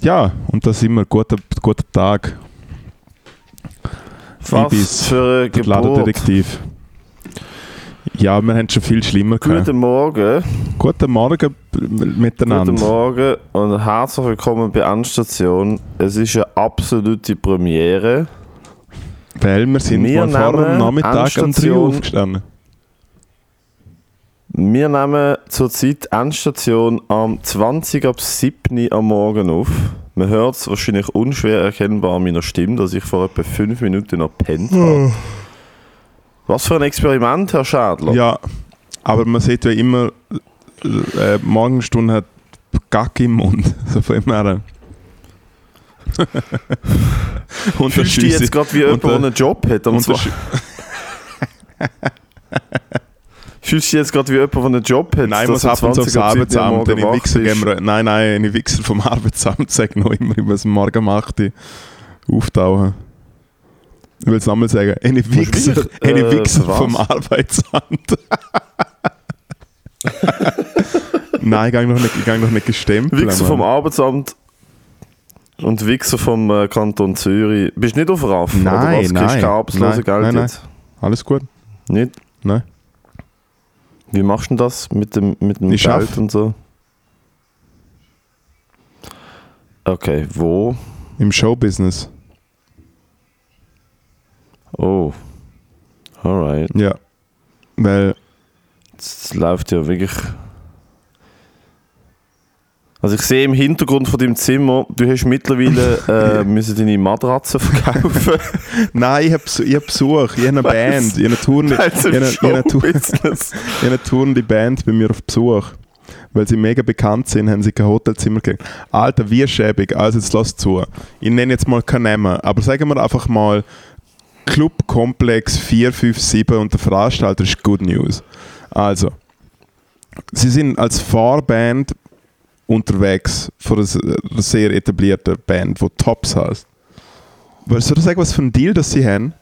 Ja, und da sind wir. Guter, guter Tag. Was Ibis, für ein. Ladendetektiv. Ja, wir haben schon viel schlimmer gehabt. Guten Morgen, Guten Morgen miteinander. guten Morgen und herzlich willkommen bei Anstation. Es ist eine absolute Premiere. Weil wir sind Wir vor nehmen Nachmittag um 3 Uhr Endstation- aufgestanden. Wir nehmen zurzeit Endstation am 20 ab 7 am Morgen auf. Man hört es wahrscheinlich unschwer erkennbar an meiner Stimme, dass ich vor etwa 5 Minuten noch pennt habe. Was für ein Experiment, Herr Schadler. Ja, aber man sieht ja immer, äh, Morgenstunde hat Gack im Mund. So von immer her. und Fühlst du jetzt gerade wie jemand, der einen Job hat? Am Zwa- Fühlst du dich jetzt gerade wie jemand, der einen Job hat? Nein, muss ab und zu 20 aufs ab 7 am Arbeitsamt. Eine Wichser geben nein, nein, eine Wichser vom Arbeitsamt sagen noch immer, ich muss am Morgen 8 Uhr auftauchen. Ich will es nochmal sagen. Eine Wichser, eine äh, Wichser vom Arbeitsamt. nein, ich gehe noch nicht, ich gehe noch nicht gestempelt. Wichser vom Arbeitsamt und Wichser vom äh, Kanton Zürich. Bist du nicht auf RAF? Nein, oder was? Kriegst du nein, nein, nein, nein. Alles gut? Nicht? Nein. Wie machst du denn das mit dem, mit dem Ich Geld schaff. und so? Okay, wo? Im Showbusiness. Oh. Alright. Ja. Weil, Es läuft ja wirklich. Also ich sehe im Hintergrund von deinem Zimmer, du hast mittlerweile äh, müssen deine Matratze verkaufen. nein, ich habe ich hab Besuch, ich habe eine Band, ich habe eine Tournee, Weil's ich habe eine- ich eine Tour- Showbusiness. Ich habe eine tournende Band bei mir auf Besuch. Weil sie mega bekannt sind, haben sie kein Hotelzimmer gekriegt. Alter, wie schäbig. Also jetzt lass zu. Ich nenne jetzt mal keinen Namen, aber sagen wir einfach mal Clubkomplex 457 und der Veranstalter ist Good News. Also, sie sind als Fahrband unterwegs von einer sehr etablierten Band, die Tops heißt. Willst du dir sagen, was für ein Deal das sie haben?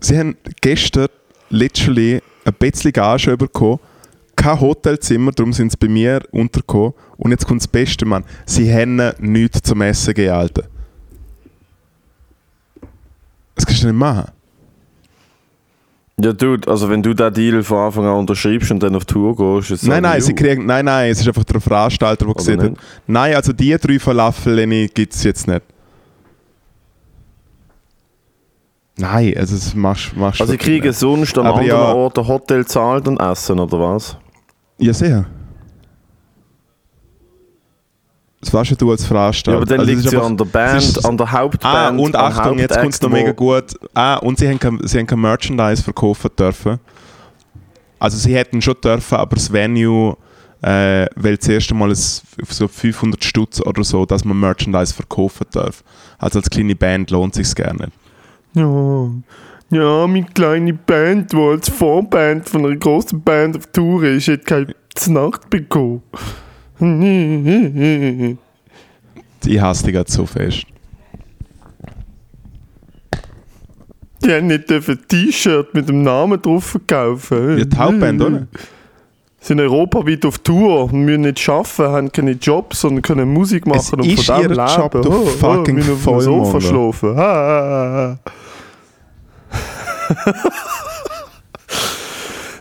Sie haben gestern literally ein bisschen Gage bekommen, kein Hotelzimmer, darum sind sie bei mir untergekommen. Und jetzt kommt das Beste, Mann. Sie haben nichts zum Essen gegeben, Alter. Das kannst du nicht machen. Ja, Dude, also wenn du den Deal von Anfang an unterschreibst und dann auf Tour gehst, ist es Nein, nein, sie kriegen, nein, nein, es ist einfach der Veranstalter, der gesehen hat. Nein, also die drei Falafel gibt es jetzt nicht. Nein, also das machst, machst Also ich kriege sonst am Aber anderen ja- Ort ein Hotel zahlt und Essen, oder was? Ja, sehr. Das warst ja du als Veranstalter. Ja, aber dann Also liegt ist es ja einfach- an der Band, an der Hauptband. Ah, und Achtung, jetzt kommt es noch mega gut. Ah, und sie haben kein, sie haben kein Merchandise verkaufen dürfen. Also sie hätten schon dürfen, aber das Venue äh, will das erste Mal so 500 Stutz oder so, dass man Merchandise verkaufen darf. Also als kleine Band lohnt sich gerne. Ja, ja, meine kleine Band, die als Vorband von einer großen Band auf Tour ist, hat keine Nacht bekommen. Ich hasse dich gerade so fest. Die haben nicht dürfen ein T-Shirt mit dem Namen drauf verkaufen. Ja, die Hauptband, oder? sind europaweit auf Tour und müssen nicht arbeiten, haben keine Jobs, sondern können Musik machen Es und ist von dem leben. Job, du oh, fucking oh, müssen auf dem Sofa schlafen.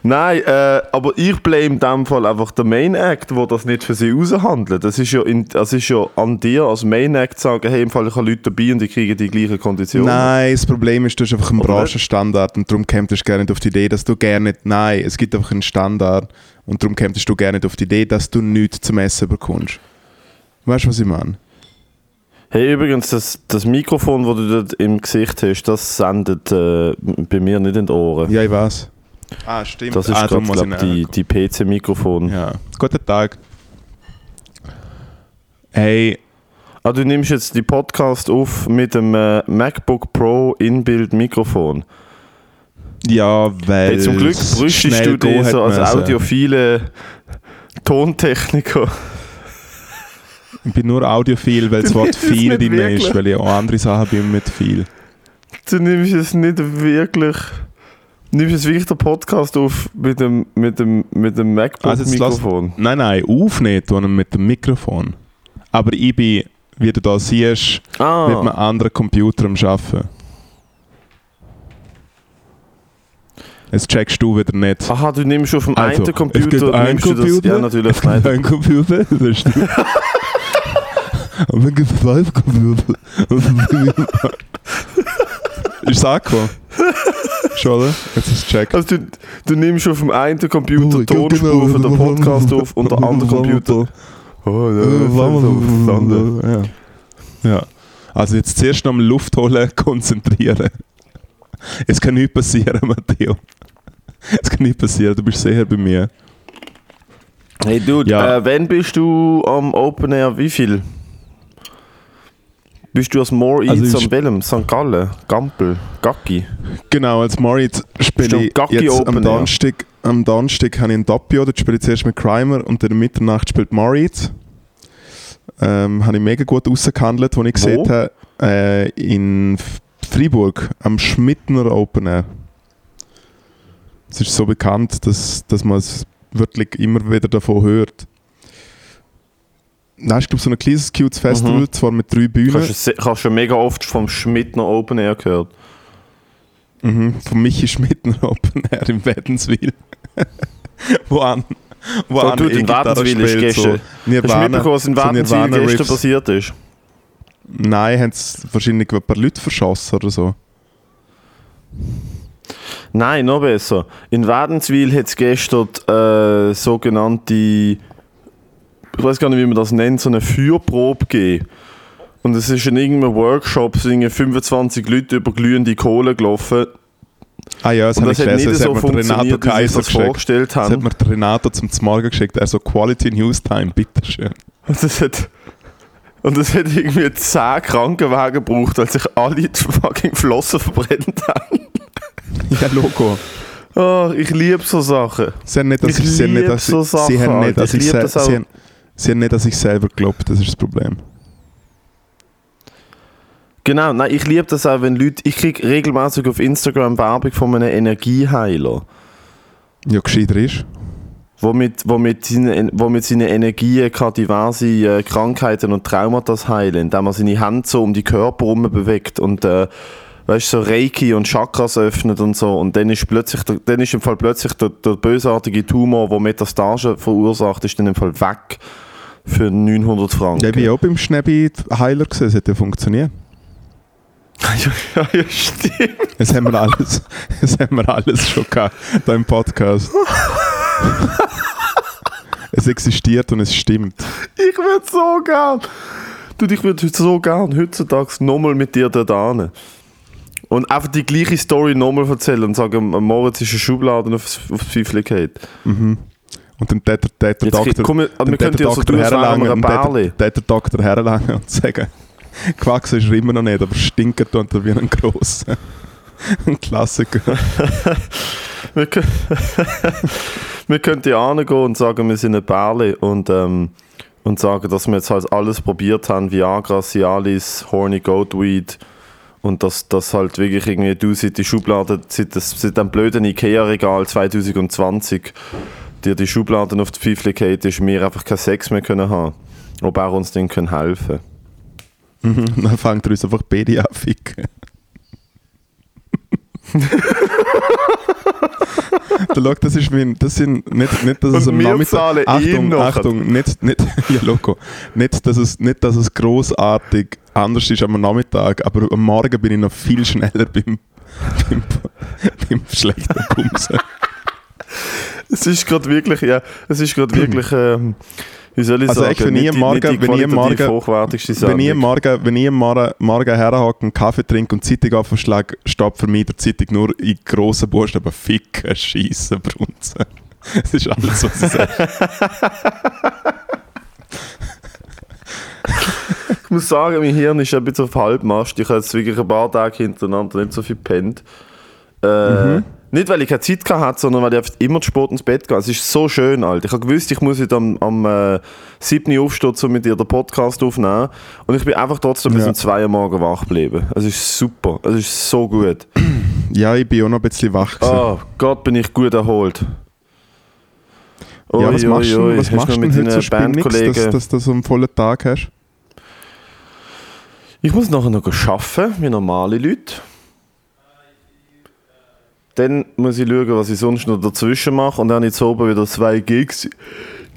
Nein, äh, aber ich blame in dem Fall einfach den Main Act, der das nicht für sie aushandelt. Das ist ja, in, das ist ja an dir als Main Act zu sagen, hey, im Fall ich habe Leute dabei und die kriegen die gleichen Konditionen. Nein, das Problem ist, du hast einfach einen? Branchenstandard und darum kämpfst du gerne nicht auf die Idee, dass du gerne nicht. Nein, es gibt einfach einen Standard und darum kämpfst du gerne nicht auf die Idee, dass du nichts zum Essen bekommst. Weißt du, was ich meine? Hey, übrigens, das, das Mikrofon, das du dort im Gesicht hast, das sendet äh, bei mir nicht in die Ohren. Ja, ich weiß. Ah, stimmt. Das ist ah, gerade, darum muss ich glaub, die, die PC-Mikrofon. Ja. Guten Tag. Hey, Ah, du nimmst jetzt die Podcast auf mit dem äh, MacBook Pro Inbuild-Mikrofon. ja, weil. Hey, zum Glück es brüstest du dich so als müssen. audiophile Tontechniker. Ich bin nur audiophil, weil das Wort viel nicht drin ist, weil ich auch andere Sachen bin mit viel. Du nimmst es nicht wirklich. Du nimmst jetzt wirklich den Podcast auf mit dem, mit dem, mit dem Also MacBook-Mikrofon. Nein, nein, aufnehmen tun wir mit dem Mikrofon. Aber ich bin, wie du da siehst, mit einem Ah, anderen Computer am Arbeiten. Jetzt checkst du wieder nicht. aha, du nimmst auf dem Also, einen es Computer, gibt einen nimmst du das, Computer, ja natürlich, Es gibt einen Computer, das ist du. Und dann gibt es zwei Computer. ist es angekommen? Schon, oder? Jetzt ist es checkt. Also du, du nimmst auf dem einen Computer genau, Tonspur für den genau. Podcast auf und der andere Computer. Oh, ja, das ist so verstanden. Ja. ja. Also jetzt zuerst noch am Luft holen, konzentrieren. Es kann nichts passieren, Matteo. Es kann nichts passieren, du bist sicher bei mir. Hey Dude, Ja. äh, wann bist du am Open Air? Wie viel? Bist du als More Also am Welchem? St. Gallen? Gampel? Gacki? Genau, als Moritz spiele ich Gacki jetzt Open am. Donnerstag, am Donnerstag habe ich ein Doppio, dort spiele ich zuerst mit Crimer und dann um Mitternacht spielt Moritz. Ähm, habe ich mega gut rausgehandelt, wo ich gesehen habe, äh, in Freiburg, am Schmittner Open Air. Es ist so bekannt, dass, dass man es wirklich immer wieder davon hört. Das ist, glaube ich, so ein kleines, cutes Festival, Mhm. zwar mit drei Bühnen. Hast du du schon mega oft vom Schmidtner Open Air gehört? Mhm, von Michi Schmidtner Open Air in Wädenswil. wo an, wo So, an du, in Wädenswil ist gestern. so Hast du Nirvana, mitbekommen, was in so Wädenswil Nirvana gestern passiert ist? Nein, haben sie wahrscheinlich ein paar Leute verschossen oder so. Nein, noch besser. In Wädenswil hat es gestern äh, sogenannte, ich weiß gar nicht, wie man das nennt, so eine Feuerprobe gegeben. Und es ist in irgendeinem Workshop sind irgendwie 25 Leute über glühende Kohle gelaufen. Ah ja, das habe das ich gelesen. nicht Das so hat mir Renato sie Kaiser das vorgestellt Das hat haben. mir Renato zum Morgen geschickt. Er so Quality News Time, bitteschön. Und das hat, und das hat irgendwie 10 Krankenwagen gebraucht, weil sich alle die fucking Flossen verbrennt haben. Ja, Logo. Oh, ich liebe so Sachen. Sie haben nicht, dass Ich ich, sie haben nicht, lieb dass so ich, sie Sachen, haben nicht, dass Ich ich, auch. sie, haben, sie haben nicht, dass ich selber glaube. Das ist das Problem. Genau, nein, ich liebe das auch, wenn Leute. Ich kriege regelmäßig auf Instagram Werbung von einem Energieheiler, Ja, gescheiter ist. wo mit, wo mit, wo mit seinen Energien kann diverse äh, Krankheiten und Traumata heilen, indem er seine Hände so um die Körper herum bewegt und äh, weißt, so Reiki und Chakras öffnet und so. Und dann ist, plötzlich, dann ist im Fall plötzlich der, der bösartige Tumor, der Metastasen verursacht, ist dann im Fall weg für 900 Franken. Ja, ich war auch beim Schnäbi-Heiler gesehen, es hat ja funktioniert. ja, ja, stimmt. Das haben wir alles, das haben wir alles schon gehabt, da im Podcast. es existiert und es stimmt. Ich würde so gern. Du, ich würde so gern heutzutage nochmal mit dir dort hin. Und einfach die gleiche Story nochmal erzählen und sagen, Moritz ist eine Schublade aufs, aufs Pfeifle geht. Und dann tät der, der Doktor, komm, dann tät der Doktor herlangen und tät der- der Doktor herlangen und sagen, gewachsen ist er immer noch nicht, aber stinken tut er wie ein grosser. Ein Klassiker. Wir, können, wir könnten ja hingehen und sagen, wir sind ein Bärli und, ähm, und sagen, dass wir jetzt halt alles probiert haben, Viagra, Cialis, Horny Goatweed und dass das halt wirklich irgendwie du seit die Schublade, seit, das, seit dem blöden Ikea-Regal 2020 dir die Schubladen auf die Pfeifle geht, ist wir einfach keinen Sex mehr können haben. Ob er uns dann können helfen Und dann fängt er uns einfach beide an ficken. Schau, das ist mein, das sind nicht, nicht dass es am Nachmittag, ihm Achtung. Achtung, nicht, nicht, ja Loco, nicht, dass es, nicht, dass es großartig anders ist am Nachmittag, aber am Morgen bin ich noch viel schneller beim, beim, beim schlechten Bumsen. Es ist gerade wirklich, ja, es ist gerade wirklich, ähm, wie soll ich Also sagen, echt, wenn ich nicht die- Morgen- die wenn ich Morgen- hochwertigste Wenn ich Sendung. Morgen, wenn ich am Morgen, morgen herhocke, einen Kaffee trinke und Zeitung aufschlage, steht für mich der Zeitung nur in grossen Buchstaben Ficken, Schiessen, Brunzen. Das ist alles, was ich sage. Ich muss sagen, mein Hirn ist ein bisschen auf Halbmast. Ich habe jetzt wirklich ein paar Tage hintereinander nicht so viel gepennt. Äh, Mhm. Nicht, weil ich keine Zeit hatte, sondern weil ich einfach immer zu spät ins Bett gehe. Es ist so schön, Alter. Ich habe gewusst, ich muss heute am, am äh, 7. Uhr aufstehen, um mit dir den Podcast aufzunehmen. Und ich bin einfach trotzdem bis Ja. um 2 Uhr morgen wach geblieben. Es ist super. Es ist so gut. Ja, ich bin auch noch ein bisschen wach gewesen. Oh Gott, bin ich gut erholt. ja, was machst ui, du ui. was machst du du mit denn heute so deinen Spinnix, dass, Bandkollegen... dass du so einen vollen Tag hast? Ich muss nachher noch arbeiten, wie normale Leute. Dann muss ich schauen, was ich sonst noch dazwischen mache. Und dann habe ich jetzt oben wieder zwei Gigs.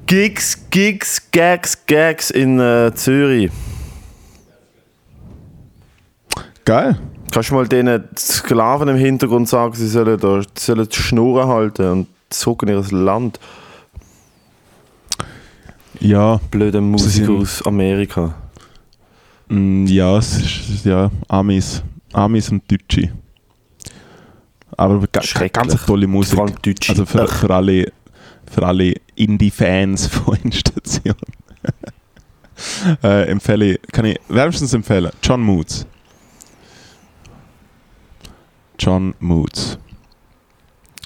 Gigs, Gigs, Gags, Gags in äh, Zürich. Geil. Kannst du mal den Sklaven im Hintergrund sagen, sie sollen, da, sie sollen die Schnur halten und zogen ihres Land. Ja, Blöde Musiker sind- aus Amerika. mm, ja, es ist, ja, Amis. Amis und Deutsche. Aber ganz tolle Musik. Vor allem Deutsche. Also für, für alle, für alle Indie-Fans von Endstation. äh, empfehle kann ich wärmstens empfehlen. John Moods. John Moods.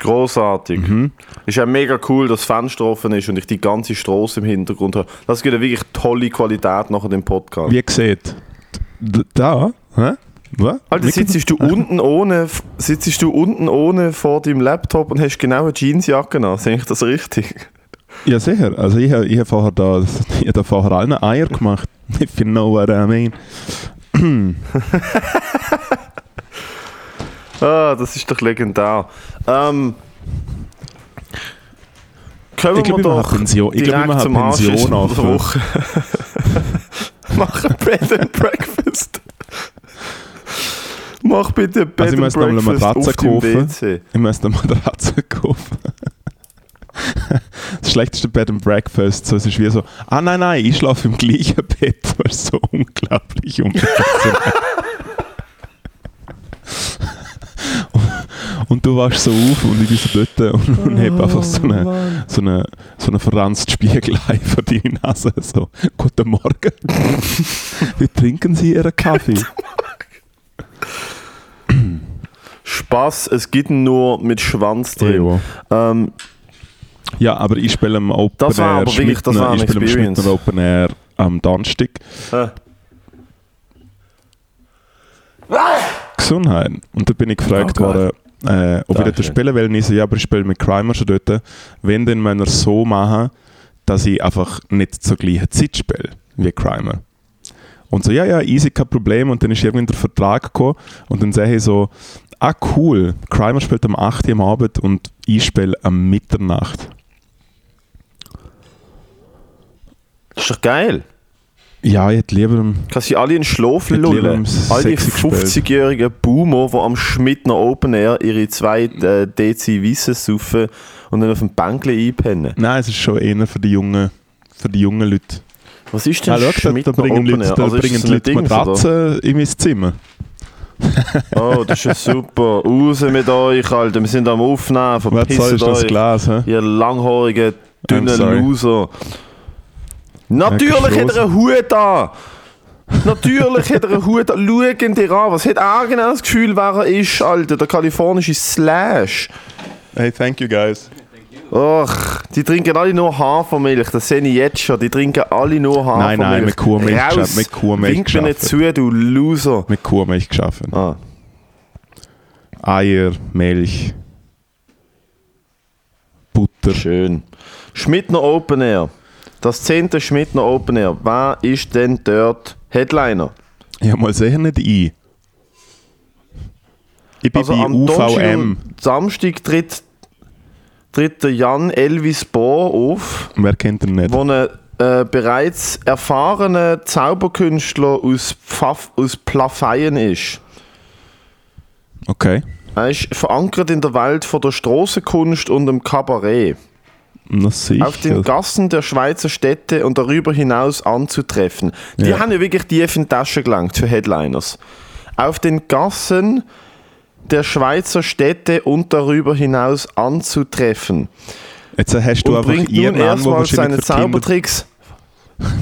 Großartig. Mhm. Ist ja mega cool, dass das Fenster offen ist und ich die ganze Straße im Hintergrund habe. Das gibt eine wirklich tolle Qualität nachher dem Podcast. Wie ihr seht, da, hä? Was? Alter, sitzt du unten ohne, sitzt du unten ohne vor deinem Laptop und hast genau eine Jeansjacke an? Sehe ich das richtig? Ja, sicher. Also ich habe ich hab vorher da, ich hab da vorher allen Eier gemacht. If you know what I mean. Ah, das ist doch legendär. Ähm, kommen Ich glaube, wir doch Pension, ich glaube, ich direkt mache zum Anschluss Pension auf. Woche. Mach ein Bed and Breakfast. Mach bitte Bed Also ich and muss noch mal eine Matratze auf dem kaufen. WC. Ich muss eine Matratze kaufen. Das schlechteste Bed and Breakfast. So, es ist wie so, ah nein, nein, ich schlafe im gleichen Bett. Das ist so unglaublich unprofessionell. und du wachst so auf und ich bin so dort und, und habe einfach so eine, so eine, so eine verranzte Spiegelei vor deine Nase. So, guten Morgen. Wie trinken Sie Ihren Kaffee? Spaß, es ihn nur mit Schwanz drin. Ja. Ähm, Ja, aber ich spiele am Open Das war Air aber wirklich- das war ich spiele. Schmidtner Open Air am Donnerstag. äh, Gesundheit. Und da bin ich gefragt Oh worden, äh, ob ich dort Dankeschön. spielen will. Und ich so, ja, aber ich spiele mit Crimer schon dort. Wenn, dann müssen wir es so machen, dass ich einfach nicht zur gleichen Zeit spiele wie Crimer. Und so, ja, ja, easy, kein Problem. Und dann ist irgendwie der Vertrag gekommen und dann sehe ich so, ah cool, Crimer spielt am 8 Uhr am Abend und ich spiele am Mitternacht. das ist doch geil. Ja, ich hätte lieber... Kannst du alle in Schlaf lullen. um All die sechs gespielt. 50-jährigen Boomer, die am Schmidtner Open Air ihre zwei äh, Dezi Weisse saufen und dann auf dem Bänkchen einpennen. Nein, es ist schon eher für die jungen, für die jungen Leute. Was ist denn Ah, schau, da, da bringen Open Leute, Air? da Also bringen Leute oder? Matratzen in mein Zimmer. Oh, das ist ja super. Raus mit euch, Alter. Wir sind am Aufnehmen. Verpisst ist das euch. Glas? Hä? Ihr langhaarigen, dünnen. Loser. Natürlich hat er einen Hut an. Natürlich hat er einen Hut an. Schauen dir an. Was hat er genau das Gefühl, wer er ist, Alter? Der kalifornische Slash. Hey, thank you guys. Ach, die trinken alle nur Hafermilch. Das sehe ich jetzt schon. Die trinken alle nur Hafermilch. Nein, nein, mit Kuhmilch Raus. mit Kuhmilch Wink mir nicht zu, du Loser. Mit Kuhmilch geschaffen. Ah. Eier, Milch, Butter. Schön. Schmidtner Open Air. Das 10. Schmidtner Open Air. Wer ist denn dort Headliner? Ja, mal sehen nicht ein. Ich bin Also bei am UVM. Samstag tritt, tritt der Jan Elvis Bohr auf, Wer kennt ihn nicht? wo ein äh, bereits erfahrener Zauberkünstler aus, Pfaff, aus Plafeyen ist. Okay. Er ist verankert in der Welt von der Strassenkunst und dem Kabarett. Auf den Gassen der Schweizer Städte und darüber hinaus anzutreffen. Die Ja. haben ja wirklich tief in die Tasche gelangt für Headliners. Auf den Gassen der Schweizer Städte und darüber hinaus anzutreffen. Jetzt hast du und einfach bringt nun ihren an, erstmal seine Zaubertricks.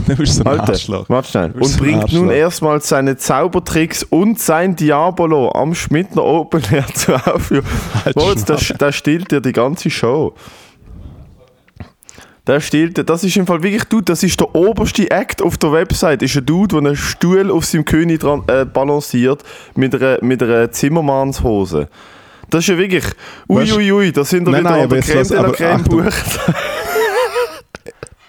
Du bist so ein Alter, Arschloch. warte schnell. Und so bringt nun erstmal seine Zaubertricks und sein Diabolo am Schmidtner Open Air zur Aufführung. Halt Moritz, Schnauze. der stiehlt dir die ganze Show. Der stiehlt dir, das ist im Fall wirklich, du, das ist der oberste Act auf der Website. Ist ein Dude, der einen Stuhl auf seinem König dran, äh, balanciert mit einer, mit einer Zimmermannshose. Das ist ja wirklich, uiuiui, ui, ui, da sind wir Nein, wieder nein, an der Creme lass- de la aber Creme bucht.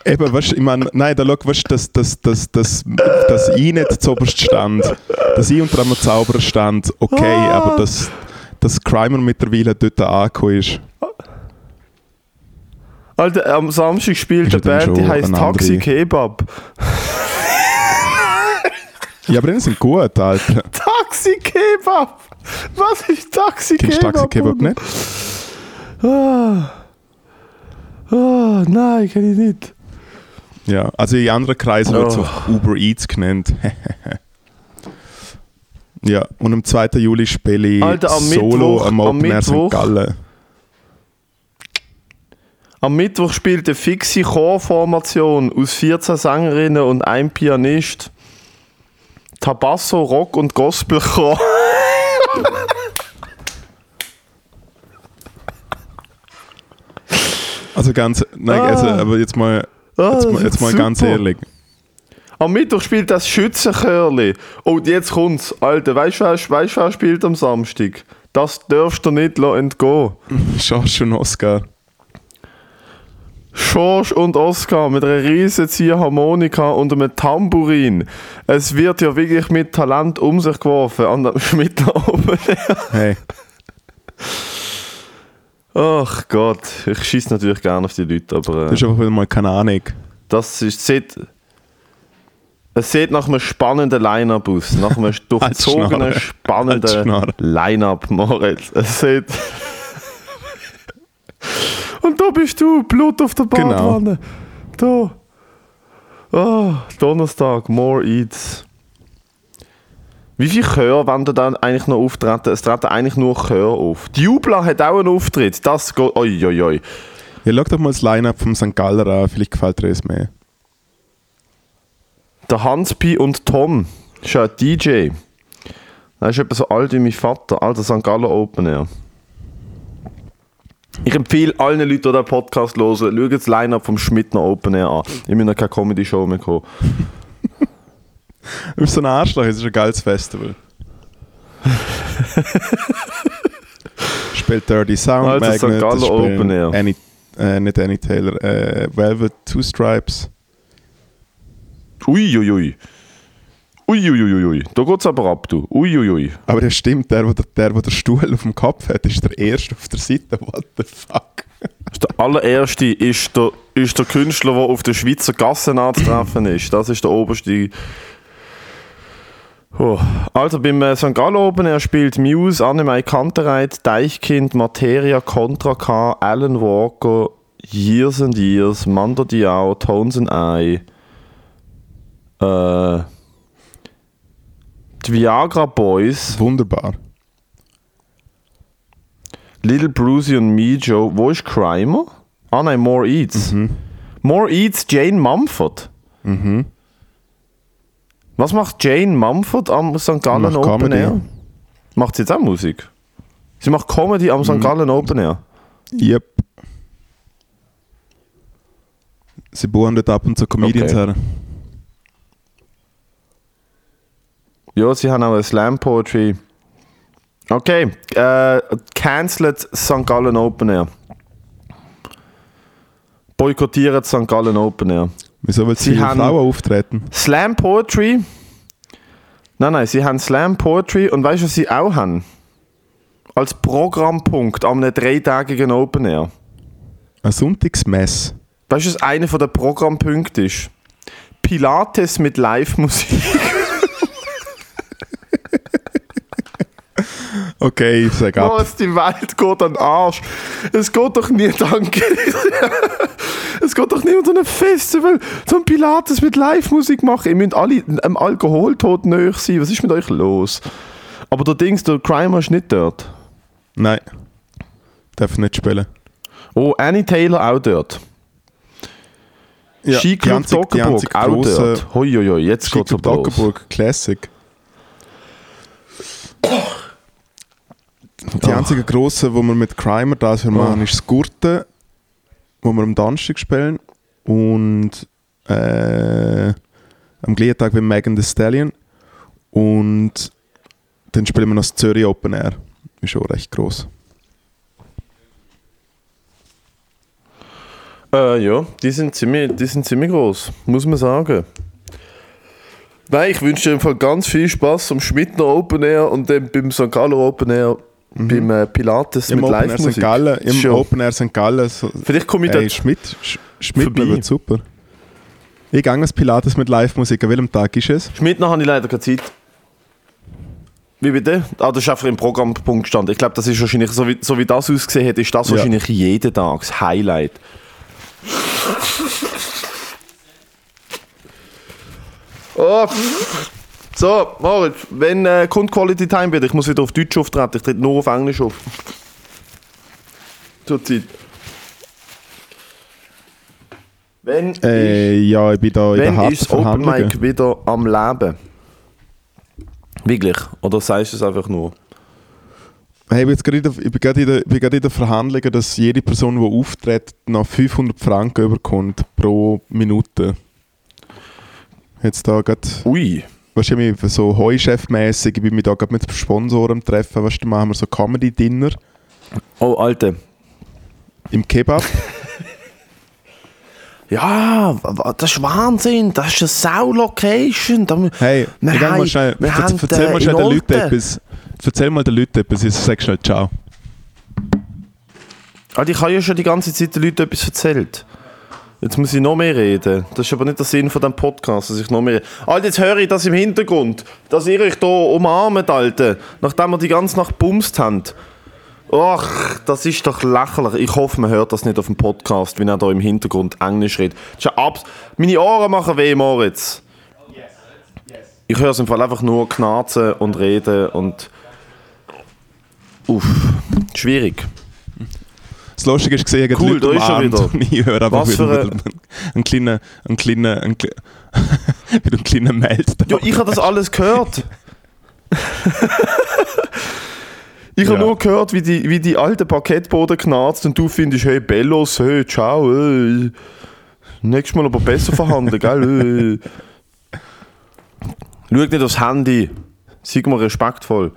Eben, weißt du, ich meine, nein, da schau, weißt du, dass, dass, dass, dass, dass ich nicht zuoberst stand, dass ich unter einem Zauberer stand, okay, Ah. aber dass, dass Crimer mittlerweile dort angekommen ist. Alter, am Samstag spielt eine Band, die heißt Taxi Kebab. Ja, aber die sind gut, Alter. Taxi Kebab! Was ist Taxi Kennst Kebab? Taxi Kebab nicht? Ah. Ah, nein, kenn ich nicht. Ja, also in anderen Kreisen wird es Oh. auch Uber Eats genannt. ja, und am 2. Juli spiele ich Alter, am Solo Mittwoch- am am Open Air Mittwoch- St. Gallen. Am Mittwoch spielt eine fixe Chorformation aus 14 Sängerinnen und einem Pianist. Tabasso, Rock und Gospelchor. Also ganz, nein, Ah. also, aber jetzt mal, Ah, jetzt mal, jetzt mal ganz ehrlich. Am Mittwoch spielt das Schützenchörli. Und jetzt kommt's. Alter, weißt du, weißt, wer spielt am Samstag? Das darfst du nicht entgehen. Schorsch und Oscar. Schorsch und Oscar mit einer riesen Ziehharmonika und einem Tambourin. Es wird ja wirklich mit Talent um sich geworfen an der Schmidtler oben. Hey, Ach Gott, ich schieße natürlich gerne auf die Leute, aber das äh, ist einfach wieder mal keine Ahnung. das ist, sieht, es sieht nach einem spannenden Line-Up aus. Nach einem durchzogenen, spannenden. Line-Up, Moritz. Es sieht... Und da bist du, Blut auf der Genau. Badwanne. Da. Ah, Donnerstag, More Eats. Wie viele Chöre wollen da dann eigentlich noch auftreten? Es treten eigentlich nur Chöre auf. Die Jubla hat auch einen Auftritt. Das geht. Oi, oi, oi. Ja, schau doch mal das Line-Up vom St. Galler an, vielleicht gefällt dir es mehr. Der Hans Pi und Tom ist ja ein DJ. Er ist etwa so alt wie mein Vater, alter St. Gallen Open Air. Ich empfehle allen Leuten, die diesen Podcast hören, schaut das Line-Up vom Schmidtner Open Air an. Ich bin noch keine Comedy-Show mehr gekommen. Du bist so ein Arschloch, es ist ein geiles Festival. Spielt Dirty Sound Also St. Magnet, Gallen es spielen Open Air. Annie, äh, nicht Annie Taylor, äh, Velvet Two Stripes. Uiuiui. Uiuiuiui. Ui. Da geht's aber ab, du. Uiuiui. Aber das stimmt, der, der, der, der Stuhl auf dem Kopf hat, ist der erste auf der Seite. What the fuck? Der allererste ist der, ist der Künstler, der auf der Schweizer Gassen anzutreffen ist. Das ist der oberste. Oh. Also beim äh, St. Gallen Open er spielt Muse, Annemai Kantereit, Deichkind, Materia, Contra K, Alan Walker, Years and Years, Mando Diao, Tones and I, äh, die Viagra Boys, Wunderbar. Little Brucey und Me Joe. Wo ist Crimer? Ah nein, More Eats. More Eats, Jane Mumford. Was macht Jane Mumford am St. Gallen Macht Open Comedy. Air? Macht sie jetzt auch Musik? Sie macht Comedy am St. Gallen Open Air. Yep. Sie bohren dort ab und zu Comedians Okay. her. Ja, sie haben auch eine Slam Poetry. Okay, äh, cancelled St. Gallen Open Air. Boykottiert St. Gallen Open Air. Wieso will Sie sie haben- Frauen auftreten? Slam Poetry. Nein, nein, sie haben Slam Poetry und weißt du, was sie auch haben? Als Programmpunkt an einem dreitägigen Open Air. Ein Sonntagsmess. Weißt du, was einer der Programmpunkte ist? Pilates mit Live-Musik. Okay, ich sag ab. Was, die Welt geht an den Arsch. Es geht doch nie, danke. es geht doch nie unter einem Festival zum Pilates mit Live-Musik machen. Ihr müsst alle am Alkoholtod näher sein. Was ist mit euch los? Aber der Dings, der Crime ist nicht dort. Nein. Darf nicht spielen. Oh, Annie Taylor auch dort. Ja, Skiclub Dockerburg auch dort. Hoi, hoi, hoi, jetzt geht's los. Dockerburg Classic. Die Oh. Einzige grosse, wo wir mit Crimer das wir machen, ist das Gurten, wo wir am Donnerstag spielen. Und äh, am gleichen Tag mit Megan Thee Stallion. Und dann spielen wir noch das Zürich Open Air. Ist auch recht gross. Äh, ja, die sind, ziemlich, die sind ziemlich groß, muss man sagen. Nein, ich wünsche dir im Fall ganz viel Spaß am Schmidtner Open Air und dann beim St. Gallo Open Air beim äh, Pilates Im mit Open Air Live-Musik. St. Gallen, im Schon. Open Air St. Gallen. So, Vielleicht komme ich da ey, Schmidt, Sch- Schmidt wird super. Ich gehe ans Pilates mit Live-Musik. An welchem Tag ist es? Schmidtner habe ich leider keine Zeit. Wie bitte? Ah, das ist einfach im Programmpunkt gestanden. Ich glaube, das ist wahrscheinlich, so wie, so wie das ausgesehen hat, ist das Ja. wahrscheinlich jeden Tag das Highlight. Oh. So, Moritz, wenn äh, kommt Quality Time wieder? Ich muss wieder auf Deutsch auftreten, ich trete nur auf Englisch auf. Zur Zeit. Wenn Äh, ja, ich bin da in der wenn harten ist Open. Mic wieder am Leben? Wirklich? Oder sagst du es einfach nur? Hey, ich bin gerade in der- ich bin gerade in der- ich bin gerade in der Verhandlungen, dass jede Person, die auftritt, noch 500 Franken überkommt pro Minute. Jetzt da gerade, Ui. Wahrscheinlich so Heuchef-mäßig, ich bin mich da gerade mit Sponsoren treffen, weißt du, machen wir so Comedy-Dinner Oh, Alter. im Kebab. Ja, das ist Wahnsinn. Das ist eine Sau-Location. Hey, Wir ich geh mal haben- schnell, wir haben, erzähl äh, mal schnell den Leuten etwas. Erzähl mal den Leuten etwas, ich sag schnell Ciao. Alter, ich habe ja schon die ganze Zeit den Leuten etwas erzählt. Jetzt muss ich noch mehr reden. Das ist aber nicht der Sinn von diesem Podcast, dass ich noch mehr rede. Alter, jetzt höre ich das im Hintergrund, dass ihr euch hier umarmt, Alter, nachdem wir die ganze Nacht bumst haben. Ach, das ist doch lächerlich. Ich hoffe, man hört das nicht auf dem Podcast, wenn er da im Hintergrund Englisch redet. Das ist abs Meine Ohren machen weh, Moritz. Ich höre es im Fall einfach nur knarzen und reden und... Uff, schwierig. Das Lustige ist gesehen, Cool, da ist er wieder. und ich höre einfach Was wieder wieder einen kleinen, einen kleinen, einen wieder einen kleinen Meltdown. Ja, ich habe das alles gehört. ich habe Ja. nur gehört, wie die, wie die alte Parkettboden knarzt und du findest, hey Bellos, hey, ciao, hey. Nächstes Mal aber besser verhandeln, gell? Schau nicht aufs Handy. Sei mal respektvoll.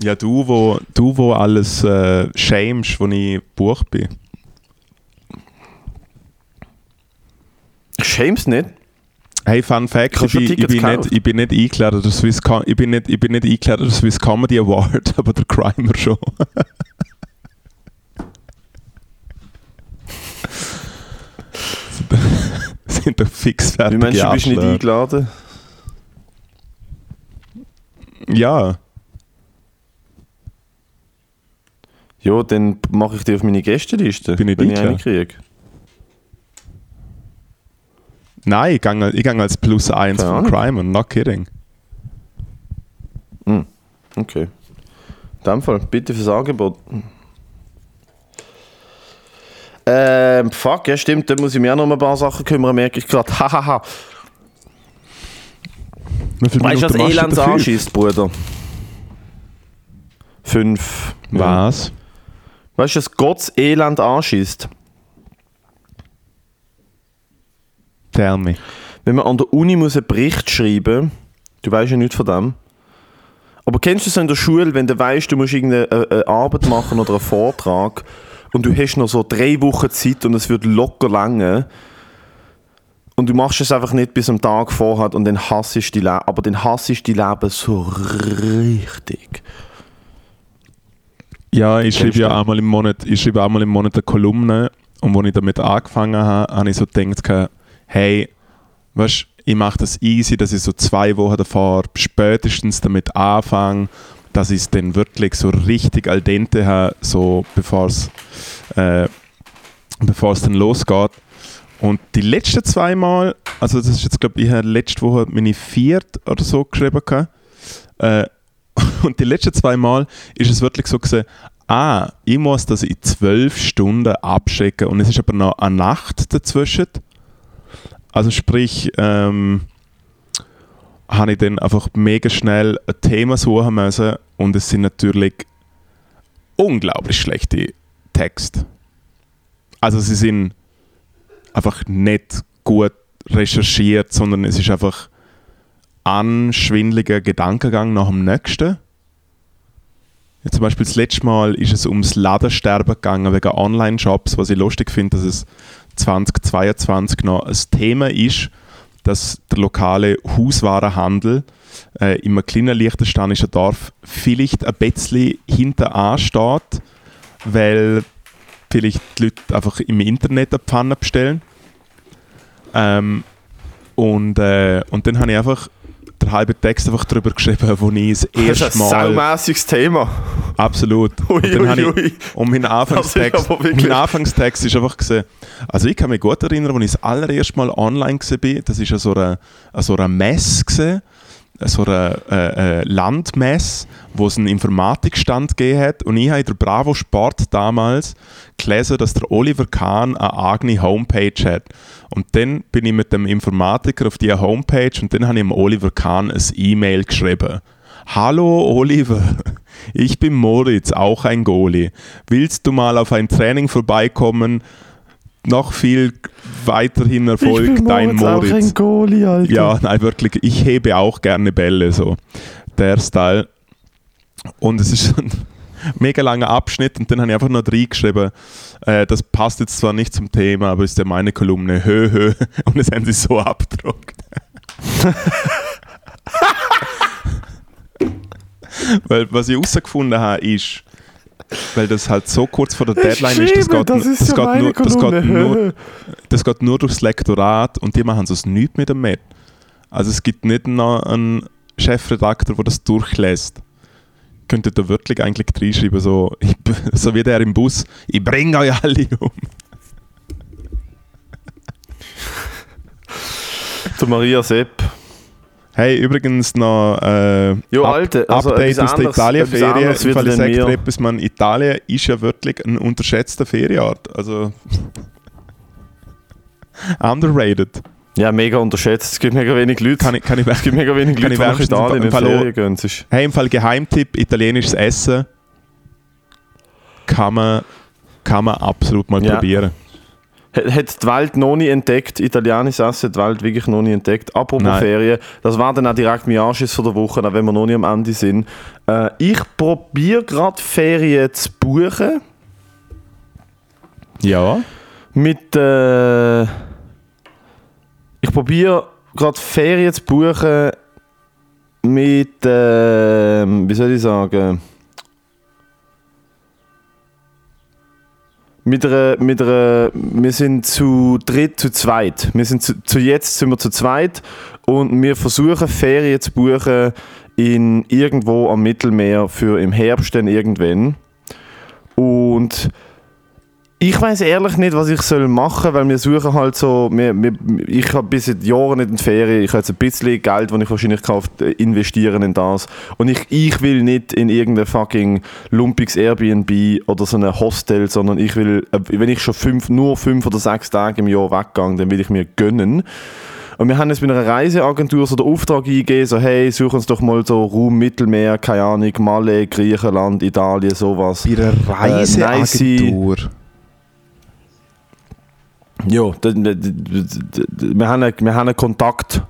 Ja, du, wo, du, wo alles äh, schämst, wo ich Buch bin. Ich schäm's nicht. Hey, Fun Fact, Ich ich ich, bin nicht, ich bin nicht eingeladen der Swiss, Com ich bin nicht, ich bin nicht eingeladen der Swiss Comedy Award, aber der Crimer schon. Sind doch fix Wie fertige meinst du, du bist nicht eingeladen? Ja, Ja, dann mache ich dich auf meine Gästeliste, Bin ich wenn ich eine kriege. nein, ich gehe ich gang als Plus 1 Keine von Ahnung. Crimer, not kidding. Okay. In dem Fall, bitte fürs Angebot. Ähm, fuck, ja stimmt, da muss ich mir auch noch um ein paar Sachen kümmern, merke ich gerade. Hahaha. Weißt du, was Elends dafür? anschießt, Bruder? Fünf. Was? Weißt du, was Gottes Elend anschießt? Tell me. Wenn man an der Uni muss einen Bericht schreiben du weißt ja nichts von dem. Aber kennst du es in der Schule, wenn du weißt, du musst irgendeine äh, eine Arbeit machen oder einen Vortrag und du hast noch so drei Wochen Zeit und es wird locker lange und du machst es einfach nicht bis am Tag vorher und dann hasst du die Leben, aber dann hasst du die Leben so richtig. Ja, ich schreibe ja einmal im Monat, ich schreibe einmal im Monat eine Kolumne und als ich damit angefangen habe, habe ich so gedacht, hey, weißt, ich mache das easy, dass ich so zwei Wochen davor spätestens damit anfange, dass ich es dann wirklich so richtig al dente habe, so bevor es äh, bevor es dann losgeht. Und die letzten zwei Mal, also das ist jetzt glaube ich, ich habe letzte Woche meine vierte oder so geschrieben gehabt. Äh, und die letzten zwei Mal ist es wirklich so gewesen, ah, ich muss das in zwölf Stunden abschicken und es ist aber noch eine Nacht dazwischen. Also sprich, ähm, habe ich dann einfach mega schnell ein Thema suchen müssen und es sind natürlich unglaublich schlechte Texte. Also sie sind einfach nicht gut recherchiert, sondern es ist einfach ein schwindeliger Gedankengang nach dem nächsten. Ja, zum Beispiel das letzte Mal ist es ums Ladensterben gegangen wegen Online-Shops, was ich lustig finde, dass es 2022 noch ein Thema ist, dass der lokale Hauswarenhandel äh, in einem kleinen liechtensteinischen Dorf vielleicht ein bisschen hinter steht, weil vielleicht die Leute einfach im Internet eine Pfanne bestellen. Ähm, und, äh, und dann habe ich einfach den halben Text einfach darüber geschrieben, wo ich das erste Das ist ein Mal... saumässiges Thema. Absolut. Ui, und, dann ui, ui. ich, und mein Anfangstext, mein Anfangstext ist einfach gesehen. Also ich kann mich gut erinnern, als ich das allererste Mal online war, das an so einer, an so einer Messe gewesen, so einer äh, äh, Landmesse, wo es einen Informatikstand gegeben hat. Und ich habe in der Bravo Sport damals gelesen, dass der Oliver Kahn eine eigene Homepage hat. Und dann bin ich mit dem Informatiker auf die Homepage und dann habe ich dem Oliver Kahn ein E-Mail geschrieben. Hallo Oliver, ich bin Moritz, auch ein Goalie. Willst du mal auf ein Training vorbeikommen? Noch viel weiterhin Erfolg, dein Moritz. auch ein Goalie, Alter. Ja, nein, wirklich. Ich hebe auch gerne Bälle, so. Der Style. Und es ist ein mega langer Abschnitt und dann habe ich einfach noch reingeschrieben, äh, das passt jetzt zwar nicht zum Thema, aber ist ja meine Kolumne, hö, hö. Und das haben sie so abgedruckt. Weil was ich herausgefunden habe, ist, weil das halt so kurz vor der Deadline ist, das geht, das ist das geht nur, das geht nur, das geht nur durchs Lektorat und die machen sonst nichts mit dem mit. Also es gibt nicht noch einen Chefredakteur, der das durchlässt. Könnte da wirklich eigentlich reinschreiben, so, ich, so wie der im Bus, ich bringe euch alle um. Der Maria Sepp. Hey, übrigens noch äh, Jo, Up- Alter, also Update aus der Italienferien. ich sage dir etwas, man, Italien ist ja wirklich ein unterschätzter Ferienort. Also underrated. Ja, mega unterschätzt. Es gibt mega wenig Leute. Kann ich, kann ich, es gibt mega wenig Leute, die nach in Ferien gehen. Hey, im Fall Geheimtipp, italienisches Essen kann man, kann man absolut mal Ja. probieren. Hat hat die Welt noch nie entdeckt, italienisches Essen hat die Welt wirklich noch nie entdeckt. Apropos Nein. Ferien, das war dann auch direkt mein Anschiss von der Woche, auch wenn wir noch nie am Ende sind. Äh, ich probiere gerade Ferien zu buchen Ja. mit. Äh, ich probiere gerade Ferien zu buchen mit. Äh, wie soll ich sagen? Mit einer, mit einer, wir sind zu dritt, zu zweit. Wir sind zu, zu jetzt sind wir zu zweit und wir versuchen Ferien zu buchen in irgendwo am Mittelmeer für im Herbst dann irgendwann. Und ich weiß ehrlich nicht, was ich soll machen, weil wir suchen halt so, wir, wir, ich habe bis seit Jahren nicht in die Ferien, ich habe jetzt ein bisschen Geld, das ich wahrscheinlich kaufe, investieren in das. Und ich, ich will nicht in irgendein fucking lumpiges Airbnb oder so ein Hostel, sondern ich will, äh, wenn ich schon fünf, nur fünf oder sechs Tage im Jahr weggehe, dann will ich mir gönnen. Und wir haben jetzt mit einer Reiseagentur so den Auftrag eingegeben, so hey, such uns doch mal so Raum Mittelmeer, keine Ahnung, Malle, Griechenland, Italien, sowas. Bei einer Reiseagentur. Ja, d- d- wir haben einen, wir haben einen Kontakt,